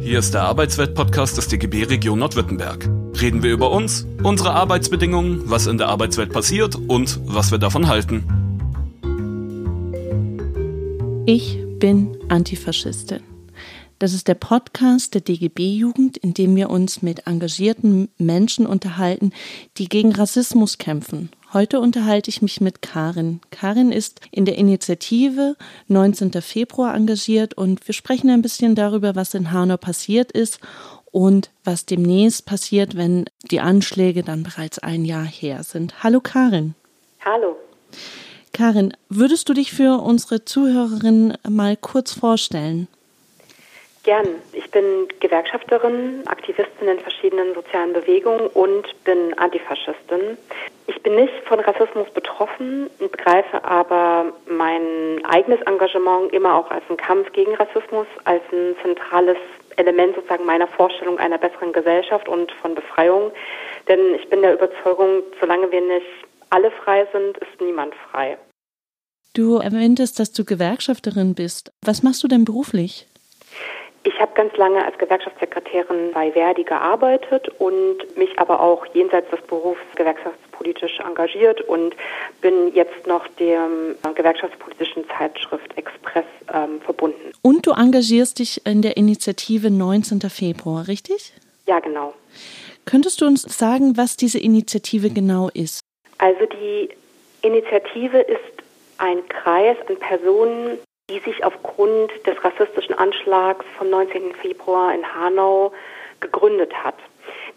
Hier ist der Arbeitswelt-Podcast des DGB Region Nordwürttemberg. Reden wir über uns, unsere Arbeitsbedingungen, was in der Arbeitswelt passiert und was wir davon halten. Ich bin Antifaschistin. Das ist der Podcast der DGB-Jugend, in dem wir uns mit engagierten Menschen unterhalten, die gegen Rassismus kämpfen Heute unterhalte ich mich mit Karin. Karin ist in der Initiative 19. Februar engagiert und wir sprechen ein bisschen darüber, was in Hanau passiert ist und was demnächst passiert, wenn die Anschläge dann bereits ein Jahr her sind. Hallo Karin. Hallo. Karin, würdest du dich für unsere Zuhörerinnen mal kurz vorstellen? Gern. Ich bin Gewerkschafterin, Aktivistin in verschiedenen sozialen Bewegungen und bin Antifaschistin. Ich bin nicht von Rassismus betroffen, begreife aber mein eigenes Engagement immer auch als einen Kampf gegen Rassismus, als ein zentrales Element sozusagen meiner Vorstellung einer besseren Gesellschaft und von Befreiung. Denn ich bin der Überzeugung, solange wir nicht alle frei sind, ist niemand frei. Du erwähntest, dass du Gewerkschafterin bist. Was machst du denn beruflich? Ich habe ganz lange als Gewerkschaftssekretärin bei Verdi gearbeitet und mich aber auch jenseits des Berufs gewerkschaftspolitisch engagiert und bin jetzt noch der äh, gewerkschaftspolitischen Zeitschrift Express ähm, verbunden. Und du engagierst dich in der Initiative 19. Februar, richtig? Ja, genau. Könntest du uns sagen, was diese Initiative genau ist? Also die Initiative ist ein Kreis an Personen, die sich aufgrund des rassistischen Anschlags vom 19. Februar in Hanau gegründet hat.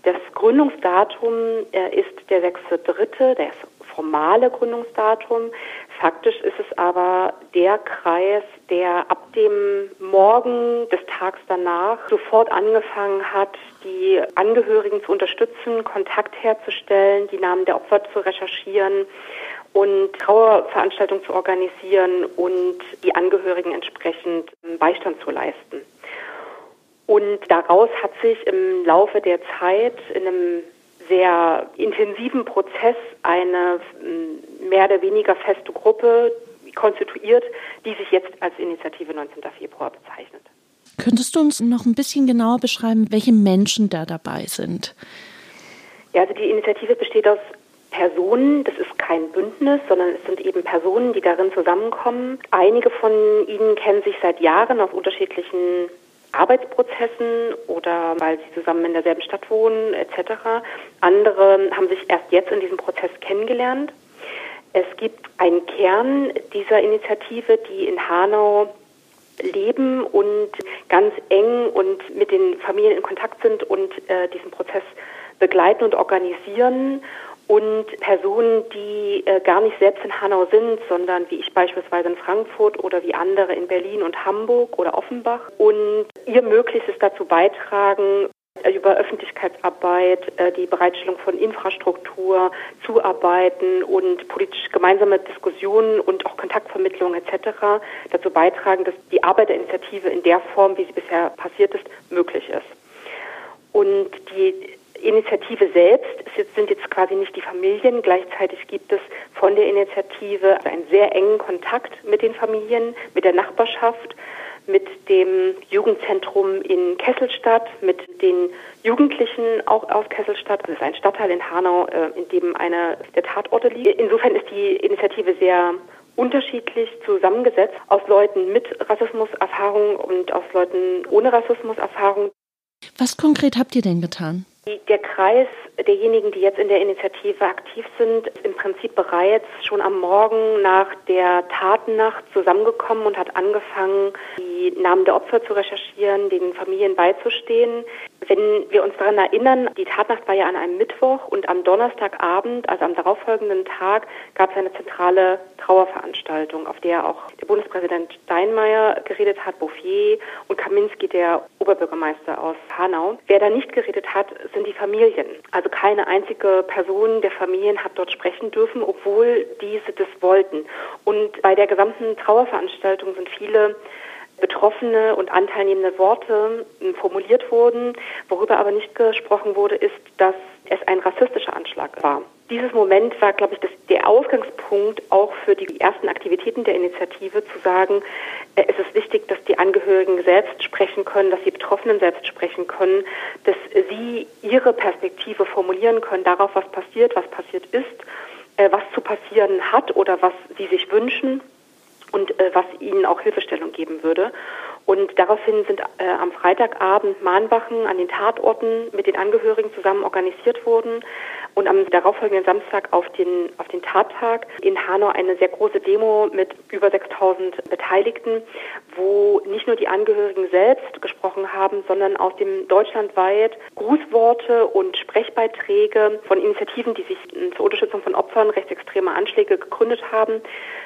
Das Gründungsdatum äh, ist der 6.3., das formale Gründungsdatum. Faktisch ist es aber der Kreis, der ab dem Morgen des Tags danach sofort angefangen hat, die Angehörigen zu unterstützen, Kontakt herzustellen, die Namen der Opfer zu recherchieren und Trauerveranstaltungen zu organisieren und die Angehörigen entsprechend Beistand zu leisten. Und daraus hat sich im Laufe der Zeit in einem sehr intensiven Prozess eine mm, mehr oder weniger feste Gruppe konstituiert, die sich jetzt als Initiative 19. Februar bezeichnet. Könntest du uns noch ein bisschen genauer beschreiben, welche Menschen da dabei sind? Ja, also die Initiative besteht aus Personen, das ist kein Bündnis, sondern es sind eben Personen, die darin zusammenkommen. Einige von ihnen kennen sich seit Jahren aus unterschiedlichen Arbeitsprozessen oder weil sie zusammen in derselben Stadt wohnen etc. Andere haben sich erst jetzt in diesem Prozess kennengelernt. Es gibt einen Kern dieser Initiative, die in Hanau leben und ganz eng und mit den Familien in Kontakt sind und äh, diesen Prozess begleiten und organisieren. Und Personen, die äh, gar nicht selbst in Hanau sind, sondern wie ich beispielsweise in Frankfurt oder wie andere in Berlin und Hamburg oder Offenbach. Und ihr Möglichstes dazu beitragen, über Öffentlichkeitsarbeit, äh, die Bereitstellung von Infrastruktur, Zuarbeiten und politisch gemeinsame Diskussionen und auch Kontaktvermittlung etc. dazu beitragen, dass die Arbeit der Initiative in der Form, wie sie bisher passiert ist, möglich ist. Und die Initiative selbst sind jetzt quasi nicht die Familien. Gleichzeitig gibt es von der Initiative einen sehr engen Kontakt mit den Familien, mit der Nachbarschaft, mit dem Jugendzentrum in Kesselstadt, mit den Jugendlichen auch aus Kesselstadt. Das ist ein Stadtteil in Hanau, äh, in dem einer der Tatorte liegt. Insofern ist die Initiative sehr unterschiedlich zusammengesetzt aus Leuten mit Rassismuserfahrung und aus Leuten ohne Rassismuserfahrung. Was konkret habt ihr denn getan? Der Kreis derjenigen, die jetzt in der Initiative aktiv sind, ist im Prinzip bereits schon am Morgen nach der Tatennacht zusammengekommen und hat angefangen, die Namen der Opfer zu recherchieren, den Familien beizustehen. Wenn wir uns daran erinnern, die Tatnacht war ja an einem Mittwoch und am Donnerstagabend, also am darauffolgenden Tag, gab es eine zentrale Trauerveranstaltung, auf der auch der Bundespräsident Steinmeier geredet hat, Bouffier und Kaminski, der Oberbürgermeister aus Hanau. Wer da nicht geredet hat, sind die Familien. Also keine einzige Person der Familien hat dort sprechen dürfen, obwohl diese das wollten. Und bei der gesamten Trauerveranstaltung sind viele betroffene und anteilnehmende Worte hm, formuliert wurden. Worüber aber nicht gesprochen wurde, ist, dass es ein rassistischer Anschlag war. Dieses Moment war, glaube ich, das, der Ausgangspunkt auch für die ersten Aktivitäten der Initiative zu sagen, äh, es ist wichtig, dass die Angehörigen selbst sprechen können, dass die Betroffenen selbst sprechen können, dass sie ihre Perspektive formulieren können darauf, was passiert, was passiert ist, äh, was zu passieren hat oder was sie sich wünschen und äh, was ihnen auch Hilfestellung geben würde. Und daraufhin sind äh, am Freitagabend Mahnwachen an den Tatorten mit den Angehörigen zusammen organisiert worden und am darauffolgenden Samstag auf den, auf den Tattag in Hanau eine sehr große Demo mit über 6000 Beteiligten, wo nicht nur die Angehörigen selbst gesprochen haben, sondern aus dem deutschlandweit Grußworte und Sprechbeiträge von Initiativen, die sich zur Unterstützung von Opfern rechtsextremer Anschläge gegründet haben,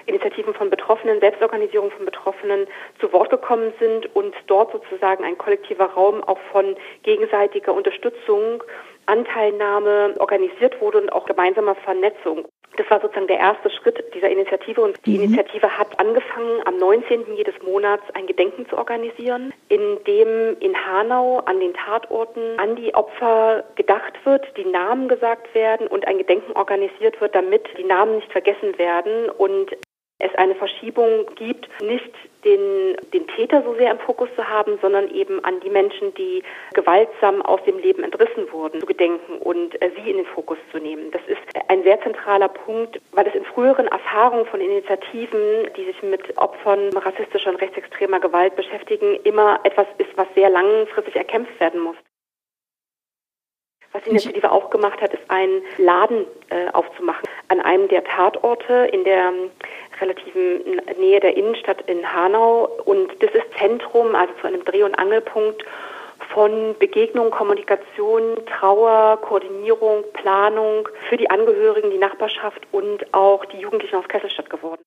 Initiativen von Betroffenen, Selbstorganisierung von Betroffenen zu Wort gekommen sind und dort sozusagen ein kollektiver Raum auch von gegenseitiger Unterstützung Anteilnahme organisiert wurde und auch gemeinsamer Vernetzung. Das war sozusagen der erste Schritt dieser Initiative und die mhm. Initiative hat angefangen, am 19. jedes Monats ein Gedenken zu organisieren, in dem in Hanau an den Tatorten an die Opfer gedacht wird, die Namen gesagt werden und ein Gedenken organisiert wird, damit die Namen nicht vergessen werden und es eine Verschiebung gibt, nicht den, den Täter so sehr im Fokus zu haben, sondern eben an die Menschen, die gewaltsam aus dem Leben entrissen wurden, zu gedenken und äh, sie in den Fokus zu nehmen. Das ist ein sehr zentraler Punkt, weil es in früheren Erfahrungen von Initiativen, die sich mit Opfern rassistischer und rechtsextremer Gewalt beschäftigen, immer etwas ist, was sehr langfristig erkämpft werden muss. Was die Initiative auch gemacht hat, ist einen Laden äh, aufzumachen an einem der Tatorte in der ähm, relativen Nähe der Innenstadt in Hanau. Und das ist Zentrum, also zu einem Dreh- und Angelpunkt von Begegnung, Kommunikation, Trauer, Koordinierung, Planung für die Angehörigen, die Nachbarschaft und auch die Jugendlichen aus Kesselstadt geworden.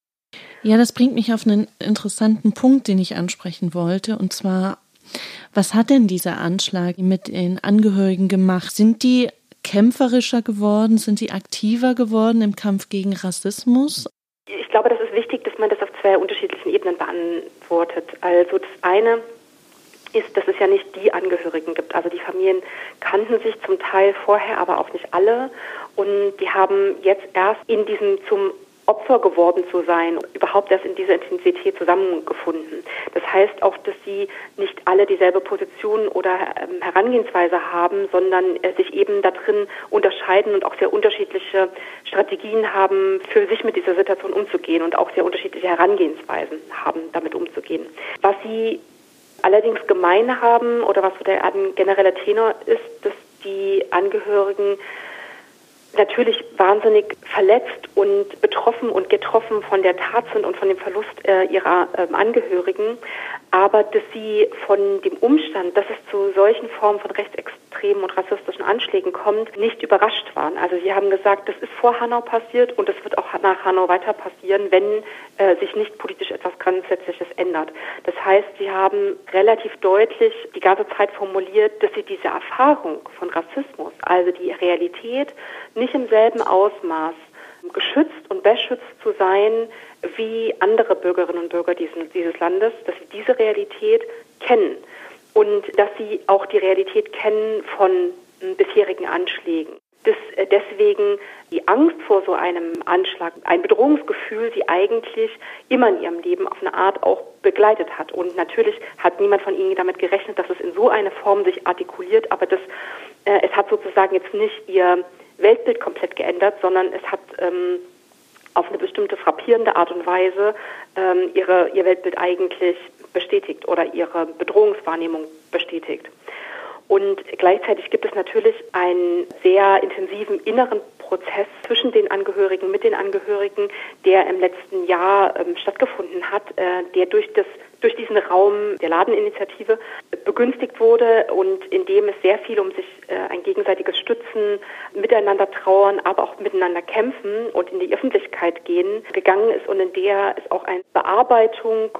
Ja, das bringt mich auf einen interessanten Punkt, den ich ansprechen wollte, und zwar was hat denn dieser Anschlag mit den Angehörigen gemacht? Sind die kämpferischer geworden? Sind sie aktiver geworden im Kampf gegen Rassismus? Ich glaube, das ist wichtig, dass man das auf zwei unterschiedlichen Ebenen beantwortet. Also das eine ist, dass es ja nicht die Angehörigen gibt. Also die Familien kannten sich zum Teil vorher, aber auch nicht alle. Und die haben jetzt erst in diesem zum Opfer geworden zu sein, überhaupt erst in dieser Intensität zusammengefunden. Das heißt auch, dass sie nicht alle dieselbe Position oder ähm, Herangehensweise haben, sondern äh, sich eben darin unterscheiden und auch sehr unterschiedliche Strategien haben, für sich mit dieser Situation umzugehen und auch sehr unterschiedliche Herangehensweisen haben, damit umzugehen. Was sie allerdings gemein haben oder was der generelle Tenor ist, dass die Angehörigen natürlich wahnsinnig verletzt und betroffen und getroffen von der Tat sind und von dem Verlust äh, ihrer äh, Angehörigen, aber dass sie von dem Umstand, dass es zu solchen Formen von rechtsextremen und rassistischen Anschlägen kommt, nicht überrascht waren. Also sie haben gesagt, das ist vor Hanau passiert und es wird auch nach Hanau weiter passieren, wenn äh, sich nicht politisch etwas Grundsätzliches ändert. Das heißt, sie haben relativ deutlich die ganze Zeit formuliert, dass sie diese Erfahrung von Rassismus, also die Realität, nicht im selben Ausmaß geschützt und beschützt zu sein wie andere Bürgerinnen und Bürger diesen, dieses Landes, dass sie diese Realität kennen und dass sie auch die Realität kennen von bisherigen Anschlägen. Dass äh, deswegen die Angst vor so einem Anschlag, ein Bedrohungsgefühl, sie eigentlich immer in ihrem Leben auf eine Art auch begleitet hat. Und natürlich hat niemand von ihnen damit gerechnet, dass es in so eine Form sich artikuliert, aber das, äh, es hat sozusagen jetzt nicht ihr Weltbild komplett geändert, sondern es hat ähm, auf eine bestimmte frappierende Art und Weise ähm, ihre, ihr Weltbild eigentlich bestätigt oder ihre Bedrohungswahrnehmung bestätigt. Und gleichzeitig gibt es natürlich einen sehr intensiven inneren Prozess zwischen den Angehörigen, mit den Angehörigen, der im letzten Jahr ähm, stattgefunden hat, äh, der durch das durch diesen Raum der Ladeninitiative begünstigt wurde und in dem es sehr viel um sich äh, ein gegenseitiges Stützen, miteinander trauern, aber auch miteinander kämpfen und in die Öffentlichkeit gehen gegangen ist und in der es auch eine Bearbeitung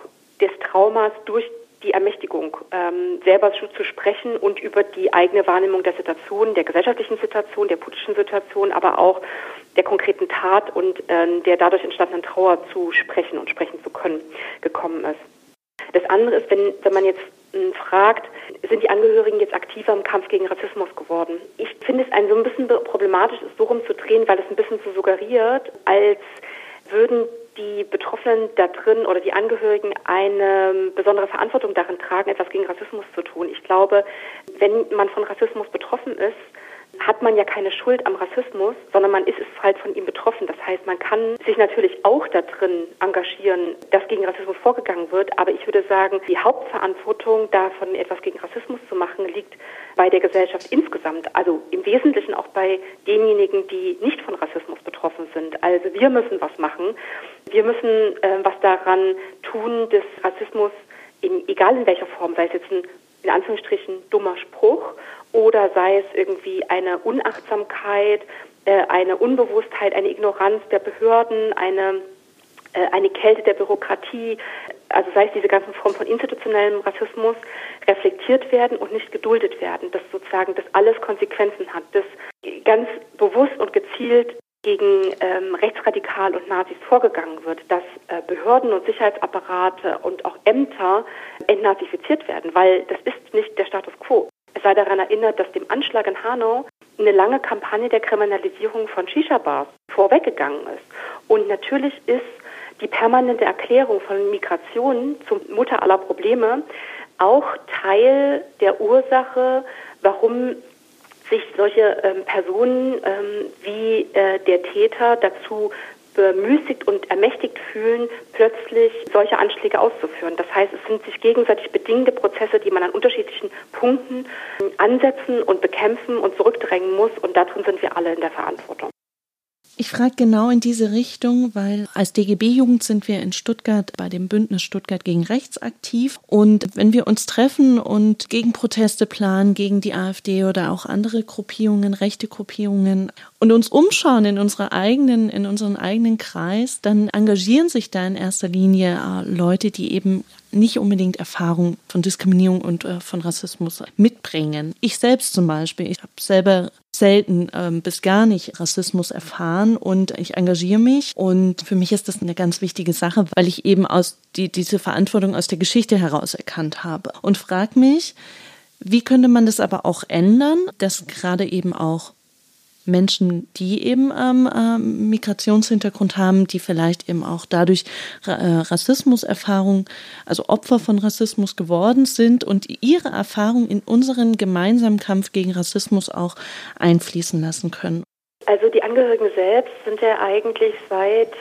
des Traumas durch die Ermächtigung, ähm, selber zu, sprechen und über die eigene Wahrnehmung der Situation, der gesellschaftlichen Situation, der politischen Situation, aber auch der konkreten Tat und ähm, der dadurch entstandenen Trauer zu sprechen und sprechen zu können, gekommen ist. Das andere ist, wenn, wenn man jetzt hm, fragt, sind die Angehörigen jetzt aktiver im Kampf gegen Rassismus geworden. Ich finde es ein so ein bisschen problematisch, es so rumzudrehen, weil es ein bisschen so suggeriert, als würden die Betroffenen da drin oder die Angehörigen eine besondere Verantwortung darin tragen, etwas gegen Rassismus zu tun. Ich glaube, wenn man von Rassismus betroffen ist, hat man ja keine Schuld am Rassismus, sondern man ist es halt von ihm betroffen. Heißt, man kann sich natürlich auch da drin engagieren, dass gegen Rassismus vorgegangen wird. Aber ich würde sagen, die Hauptverantwortung davon, etwas gegen Rassismus zu machen, liegt bei der Gesellschaft insgesamt. Also im Wesentlichen auch bei denjenigen, die nicht von Rassismus betroffen sind. Also wir müssen was machen. Wir müssen äh, was daran tun, dass Rassismus in, egal in welcher Form, sei es jetzt ein in Anführungsstrichen dummer Spruch oder sei es irgendwie eine Unachtsamkeit, äh, eine Unbewusstheit, eine Ignoranz der Behörden, eine äh, eine Kälte der Bürokratie, also sei es diese ganzen Formen von institutionellem Rassismus, reflektiert werden und nicht geduldet werden, dass sozusagen das alles Konsequenzen hat, dass ganz bewusst und gezielt gegen ähm, Rechtsradikal und Nazis vorgegangen wird, dass äh, Behörden und Sicherheitsapparate und auch Ämter entnazifiziert werden, weil das ist nicht der Status quo. Es sei daran erinnert, dass dem Anschlag in Hanau eine lange Kampagne der Kriminalisierung von Shisha-Bars vorweggegangen ist. Und natürlich ist die permanente Erklärung von Migration zum Mutter aller Probleme auch Teil der Ursache, warum sich solche ähm, Personen ähm, wie äh, der Täter dazu bemüßigt und ermächtigt fühlen, plötzlich solche Anschläge auszuführen. Das heißt, es sind sich gegenseitig bedingende Prozesse, die man an unterschiedlichen Punkten ähm, ansetzen und bekämpfen und zurückdrängen muss. Und darin sind wir alle in der Verantwortung. Ich frage genau in diese Richtung, weil als DGB-Jugend sind wir in Stuttgart bei dem Bündnis Stuttgart gegen Rechts aktiv. Und wenn wir uns treffen und Gegenproteste planen gegen die AfD oder auch andere Gruppierungen, rechte Gruppierungen und uns umschauen in unserer eigenen, in unseren eigenen Kreis, dann engagieren sich da in erster Linie äh, Leute, die eben nicht unbedingt Erfahrung von Diskriminierung und äh, von Rassismus mitbringen. Ich selbst zum Beispiel, ich habe selber selten ähm, bis gar nicht Rassismus erfahren und ich engagiere mich und für mich ist das eine ganz wichtige Sache, weil ich eben aus die, diese Verantwortung aus der Geschichte heraus erkannt habe und frage mich, wie könnte man das aber auch ändern, dass gerade eben auch Menschen, die eben ähm, äh, Migrationshintergrund haben, die vielleicht eben auch dadurch äh, Rassismuserfahrung, also Opfer von Rassismus geworden sind und ihre Erfahrung in unseren gemeinsamen Kampf gegen Rassismus auch einfließen lassen können. Also die Angehörigen selbst sind ja eigentlich seit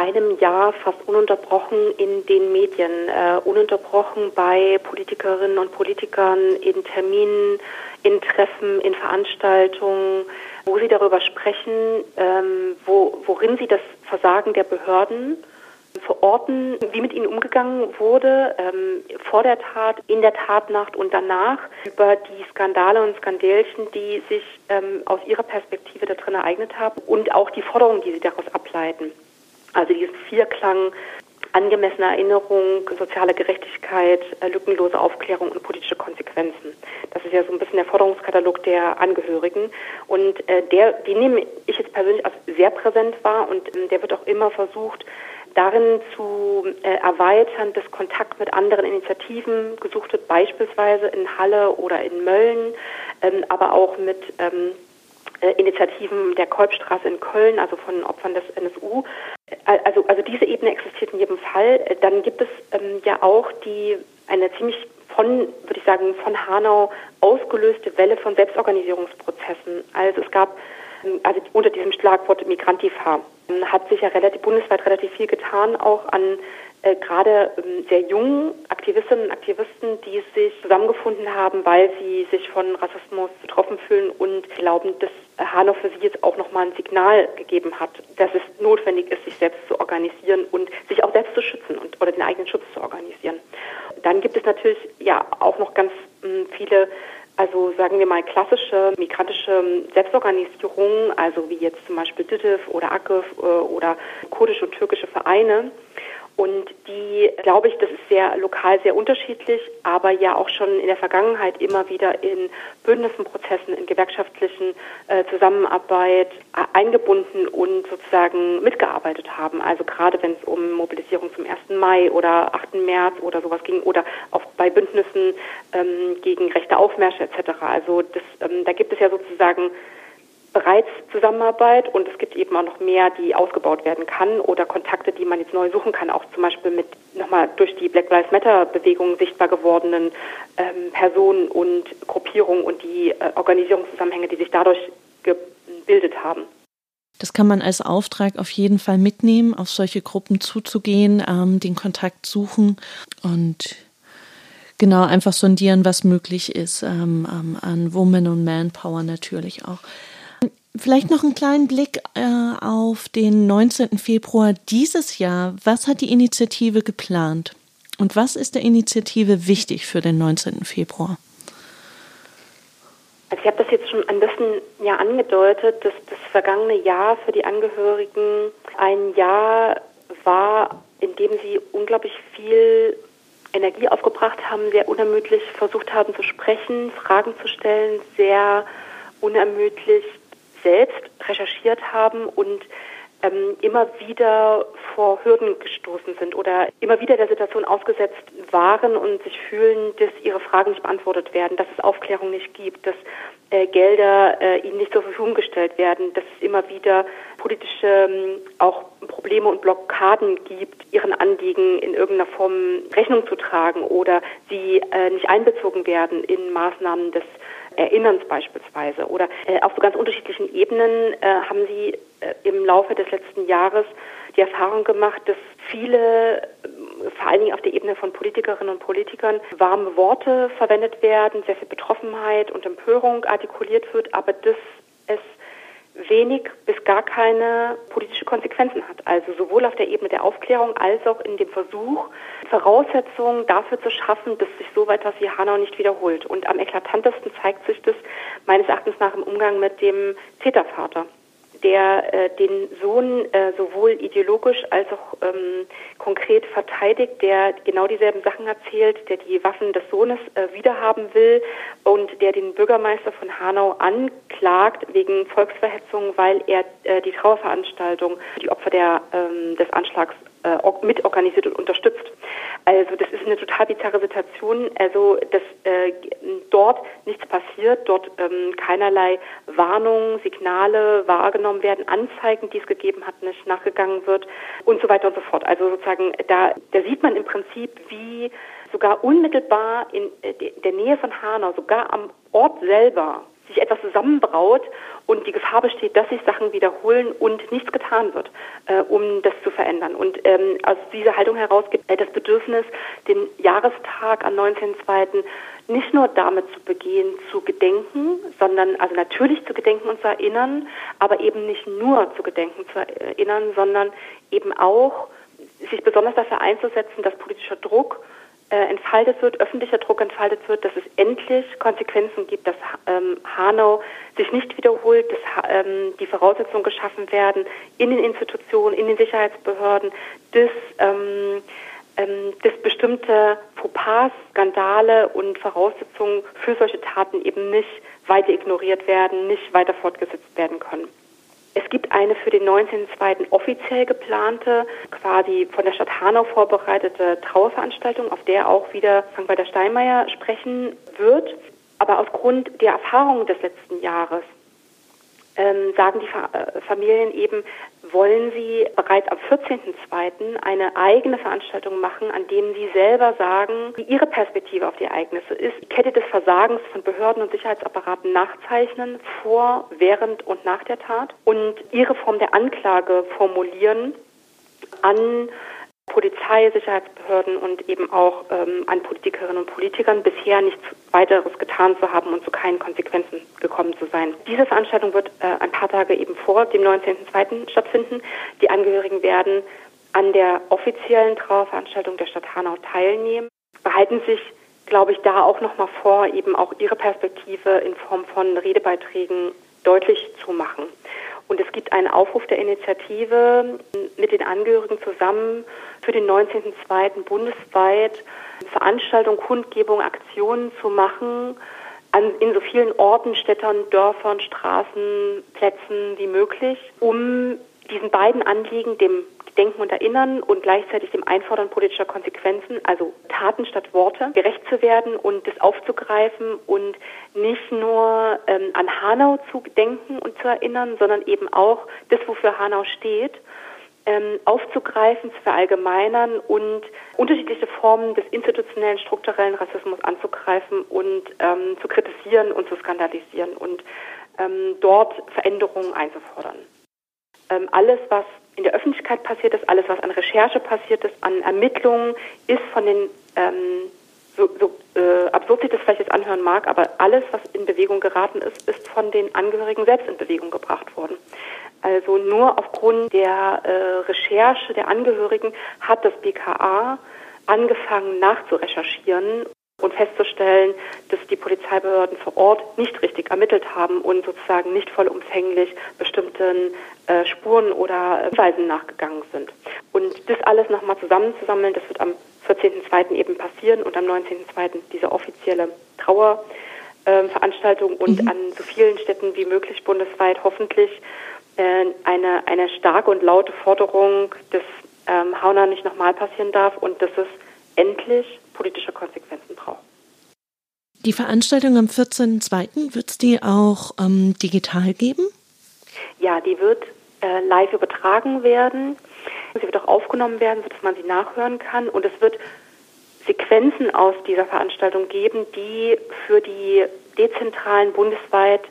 einem Jahr fast ununterbrochen in den Medien, äh, ununterbrochen bei Politikerinnen und Politikern in Terminen, in Treffen, in Veranstaltungen, wo sie darüber sprechen, ähm, wo, worin sie das Versagen der Behörden verorten, wie mit ihnen umgegangen wurde, ähm, vor der Tat, in der Tatnacht und danach, über die Skandale und Skandälchen, die sich ähm, aus ihrer Perspektive da drin ereignet haben und auch die Forderungen, die sie daraus ableiten. Also diesen Vierklang angemessene Erinnerung, soziale Gerechtigkeit, äh, lückenlose Aufklärung und politische Konsequenzen. Das ist ja so ein bisschen der Forderungskatalog der Angehörigen. Und äh, der, die nehme ich jetzt persönlich als sehr präsent wahr und ähm, der wird auch immer versucht, darin zu äh, erweitern, dass Kontakt mit anderen Initiativen gesucht wird, beispielsweise in Halle oder in Mölln, ähm, aber auch mit ähm, äh, Initiativen der Kolbstraße in Köln, also von Opfern des NSU. Äh, also, also diese Ebene existiert in jedem Fall. Äh, dann gibt es ähm, ja auch die eine ziemlich von, würde ich sagen, von Hanau ausgelöste Welle von Selbstorganisierungsprozessen. Also es gab ähm, also unter diesem Schlagwort Migrantifa ähm, hat sich ja relativ bundesweit relativ viel getan, auch an äh, gerade ähm, sehr jungen Aktivistinnen und Aktivisten, die sich zusammengefunden haben, weil sie sich von Rassismus betroffen fühlen und glauben, dass Hanau für sie jetzt auch nochmal ein Signal gegeben hat, dass es notwendig ist, sich selbst zu organisieren und sich auch selbst zu schützen und oder den eigenen Schutz zu organisieren. Dann gibt es natürlich ja auch noch ganz ähm, viele also sagen wir mal klassische migrantische ähm, Selbstorganisierungen, also wie jetzt zum Beispiel DITIF oder AKIF äh, oder kurdische und türkische Vereine, Und die, glaube ich, das ist sehr lokal sehr unterschiedlich, aber ja auch schon in der Vergangenheit immer wieder in Bündnissen, Prozessen, in gewerkschaftlichen äh, Zusammenarbeit äh, eingebunden und sozusagen mitgearbeitet haben. Also gerade wenn es um Mobilisierung zum 1. Mai oder 8. März oder sowas ging oder auch bei Bündnissen ähm, gegen rechte Aufmärsche etc. Also das, ähm, da gibt es ja sozusagen bereits Zusammenarbeit und es gibt eben auch noch mehr, die ausgebaut werden kann oder Kontakte, die man jetzt neu suchen kann, auch zum Beispiel mit nochmal durch die Black Lives Matter Bewegung sichtbar gewordenen ähm, Personen und Gruppierungen und die äh, Organisierungszusammenhänge, die sich dadurch gebildet haben. Das kann man als Auftrag auf jeden Fall mitnehmen, auf solche Gruppen zuzugehen, ähm, den Kontakt suchen und genau einfach sondieren, was möglich ist ähm, ähm an Woman und Manpower natürlich auch. Vielleicht noch einen kleinen Blick äh, auf den 19. Februar dieses Jahr. Was hat die Initiative geplant? Und was ist der Initiative wichtig für den 19. Februar? Also ich habe das jetzt schon ein bisschen ja angedeutet, dass das vergangene Jahr für die Angehörigen ein Jahr war, in dem sie unglaublich viel Energie aufgebracht haben, sehr unermüdlich versucht haben zu sprechen, Fragen zu stellen, sehr unermüdlich selbst recherchiert haben und ähm, immer wieder vor Hürden gestoßen sind oder immer wieder der Situation ausgesetzt waren und sich fühlen, dass ihre Fragen nicht beantwortet werden, dass es Aufklärung nicht gibt, dass äh, Gelder äh, ihnen nicht zur Verfügung gestellt werden, dass es immer wieder politische ähm, auch Probleme und Blockaden gibt, ihren Anliegen in irgendeiner Form Rechnung zu tragen oder sie äh, nicht einbezogen werden in Maßnahmen des Erinnerns beispielsweise. Oder äh, auf so ganz unterschiedlichen Ebenen äh, haben Sie äh, im Laufe des letzten Jahres die Erfahrung gemacht, dass viele, äh, vor allen Dingen auf der Ebene von Politikerinnen und Politikern, warme Worte verwendet werden, sehr viel Betroffenheit und Empörung artikuliert wird, aber dass es wenig bis gar keine politische Konsequenzen hat. Also sowohl auf der Ebene der Aufklärung als auch in dem Versuch, Voraussetzungen dafür zu schaffen, dass sich so etwas wie Hanau nicht wiederholt. Und am eklatantesten zeigt sich das meines Erachtens nach im Umgang mit dem Tätervater der äh, den Sohn äh, sowohl ideologisch als auch ähm, konkret verteidigt, der genau dieselben Sachen erzählt, der die Waffen des Sohnes äh, wiederhaben will und der den Bürgermeister von Hanau anklagt wegen Volksverhetzung, weil er äh, die Trauerveranstaltung die Opfer der, ähm, des Anschlags äh, mitorganisiert und unterstützt. Also das ist eine total bizarre Situation. Also dass äh, dort nichts passiert, dort ähm, keinerlei Warnungen, Signale wahrgenommen werden, Anzeigen, die es gegeben hat, nicht nachgegangen wird und so weiter und so fort. Also sozusagen da, da sieht man im Prinzip, wie sogar unmittelbar in äh, der Nähe von Hanau, sogar am Ort selber, sich etwas zusammenbraut und die Gefahr besteht, dass sich Sachen wiederholen und nichts getan wird, äh, um das zu verändern. Und ähm, aus dieser Haltung heraus gibt äh, das Bedürfnis, den Jahrestag am 19.02. nicht nur damit zu begehen, zu gedenken, sondern also natürlich zu gedenken und zu erinnern, aber eben nicht nur zu gedenken, zu erinnern, sondern eben auch sich besonders dafür einzusetzen, dass politischer Druck entfaltet wird, öffentlicher Druck entfaltet wird, dass es endlich Konsequenzen gibt, dass ähm, Hanau sich nicht wiederholt, dass ähm, die Voraussetzungen geschaffen werden in den Institutionen, in den Sicherheitsbehörden, dass, ähm, ähm, dass bestimmte Fauxpas, Skandale und Voraussetzungen für solche Taten eben nicht weiter ignoriert werden, nicht weiter fortgesetzt werden können. Es gibt eine für den 19.02. offiziell geplante, quasi von der Stadt Hanau vorbereitete Trauerveranstaltung, auf der auch wieder Frank-Walter Steinmeier sprechen wird. Aber aufgrund der Erfahrungen des letzten Jahres ähm, sagen die Fa äh, Familien eben, wollen sie bereits am 14.02. eine eigene Veranstaltung machen, an dem sie selber sagen, wie ihre Perspektive auf die Ereignisse ist, Kette des Versagens von Behörden und Sicherheitsapparaten nachzeichnen, vor, während und nach der Tat und ihre Form der Anklage formulieren an Polizei, Sicherheitsbehörden und eben auch ähm, an Politikerinnen und Politikern bisher nichts weiteres getan zu haben und zu keinen Konsequenzen gekommen zu sein. Diese Veranstaltung wird äh, ein paar Tage eben vor dem 19.02. stattfinden. Die Angehörigen werden an der offiziellen Trauerveranstaltung der Stadt Hanau teilnehmen, behalten sich, glaube ich, da auch nochmal vor, eben auch ihre Perspektive in Form von Redebeiträgen deutlich zu machen. Und es gibt einen Aufruf der Initiative mit den Angehörigen zusammen für den 19.02. bundesweit Veranstaltungen, Kundgebungen, Aktionen zu machen, an, in so vielen Orten, Städtern, Dörfern, Straßen, Plätzen wie möglich, um diesen beiden Anliegen, dem Denken und Erinnern und gleichzeitig dem Einfordern politischer Konsequenzen, also Taten statt Worte, gerecht zu werden und das aufzugreifen und nicht nur ähm, an Hanau zu denken und zu erinnern, sondern eben auch das, wofür Hanau steht, ähm, aufzugreifen, zu verallgemeinern und unterschiedliche Formen des institutionellen, strukturellen Rassismus anzugreifen und ähm, zu kritisieren und zu skandalisieren und ähm, dort Veränderungen einzufordern. Ähm, alles, was in der Öffentlichkeit passiert ist, alles, was an Recherche passiert ist, an Ermittlungen, ist von den, ähm, so, so äh, absurd sich das vielleicht jetzt anhören mag, aber alles, was in Bewegung geraten ist, ist von den Angehörigen selbst in Bewegung gebracht worden. Also nur aufgrund der äh, Recherche der Angehörigen hat das BKA angefangen nachzurecherchieren und festzustellen, dass die Polizeibehörden vor Ort nicht richtig ermittelt haben und sozusagen nicht vollumfänglich bestimmten äh, Spuren oder Hinweisen nachgegangen sind. Und das alles nochmal zusammenzusammeln, das wird am 14.02. eben passieren und am 19.02. diese offizielle Trauerveranstaltung äh, und mhm. an so vielen Städten wie möglich bundesweit hoffentlich äh, eine, eine starke und laute Forderung, dass ähm, Hauna nicht nochmal passieren darf und dass es endlich politische Konsequenzen. Die Veranstaltung am 14.02. wird es die auch ähm, digital geben? Ja, die wird äh, live übertragen werden. Sie wird auch aufgenommen werden, sodass man sie nachhören kann. Und es wird Sequenzen aus dieser Veranstaltung geben, die für die dezentralen, bundesweit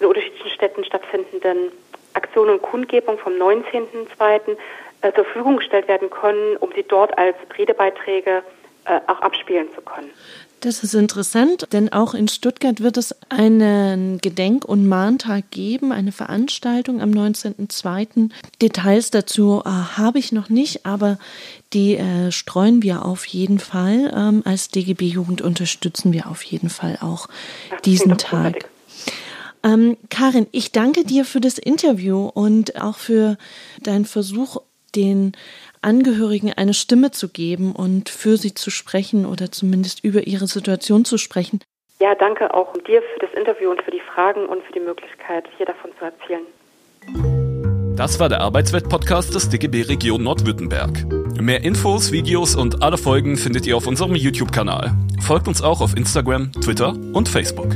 in unterschiedlichen Städten stattfindenden Aktionen und Kundgebungen vom 19.02. Äh, zur Verfügung gestellt werden können, um sie dort als Redebeiträge äh, auch abspielen zu können. Das ist interessant, denn auch in Stuttgart wird es einen Gedenk- und Mahntag geben, eine Veranstaltung am 19.02. Details dazu äh, habe ich noch nicht, aber die äh, streuen wir auf jeden Fall. Ähm, als DGB Jugend unterstützen wir auf jeden Fall auch ja, diesen Tag. Ähm, Karin, ich danke dir für das Interview und auch für deinen Versuch, den Angehörigen eine Stimme zu geben und für sie zu sprechen oder zumindest über ihre Situation zu sprechen. Ja, danke auch dir für das Interview und für die Fragen und für die Möglichkeit, hier davon zu erzählen. Das war der Arbeitswelt-Podcast des DGB Region Nordwürttemberg. Mehr Infos, Videos und alle Folgen findet ihr auf unserem YouTube-Kanal. Folgt uns auch auf Instagram, Twitter und Facebook.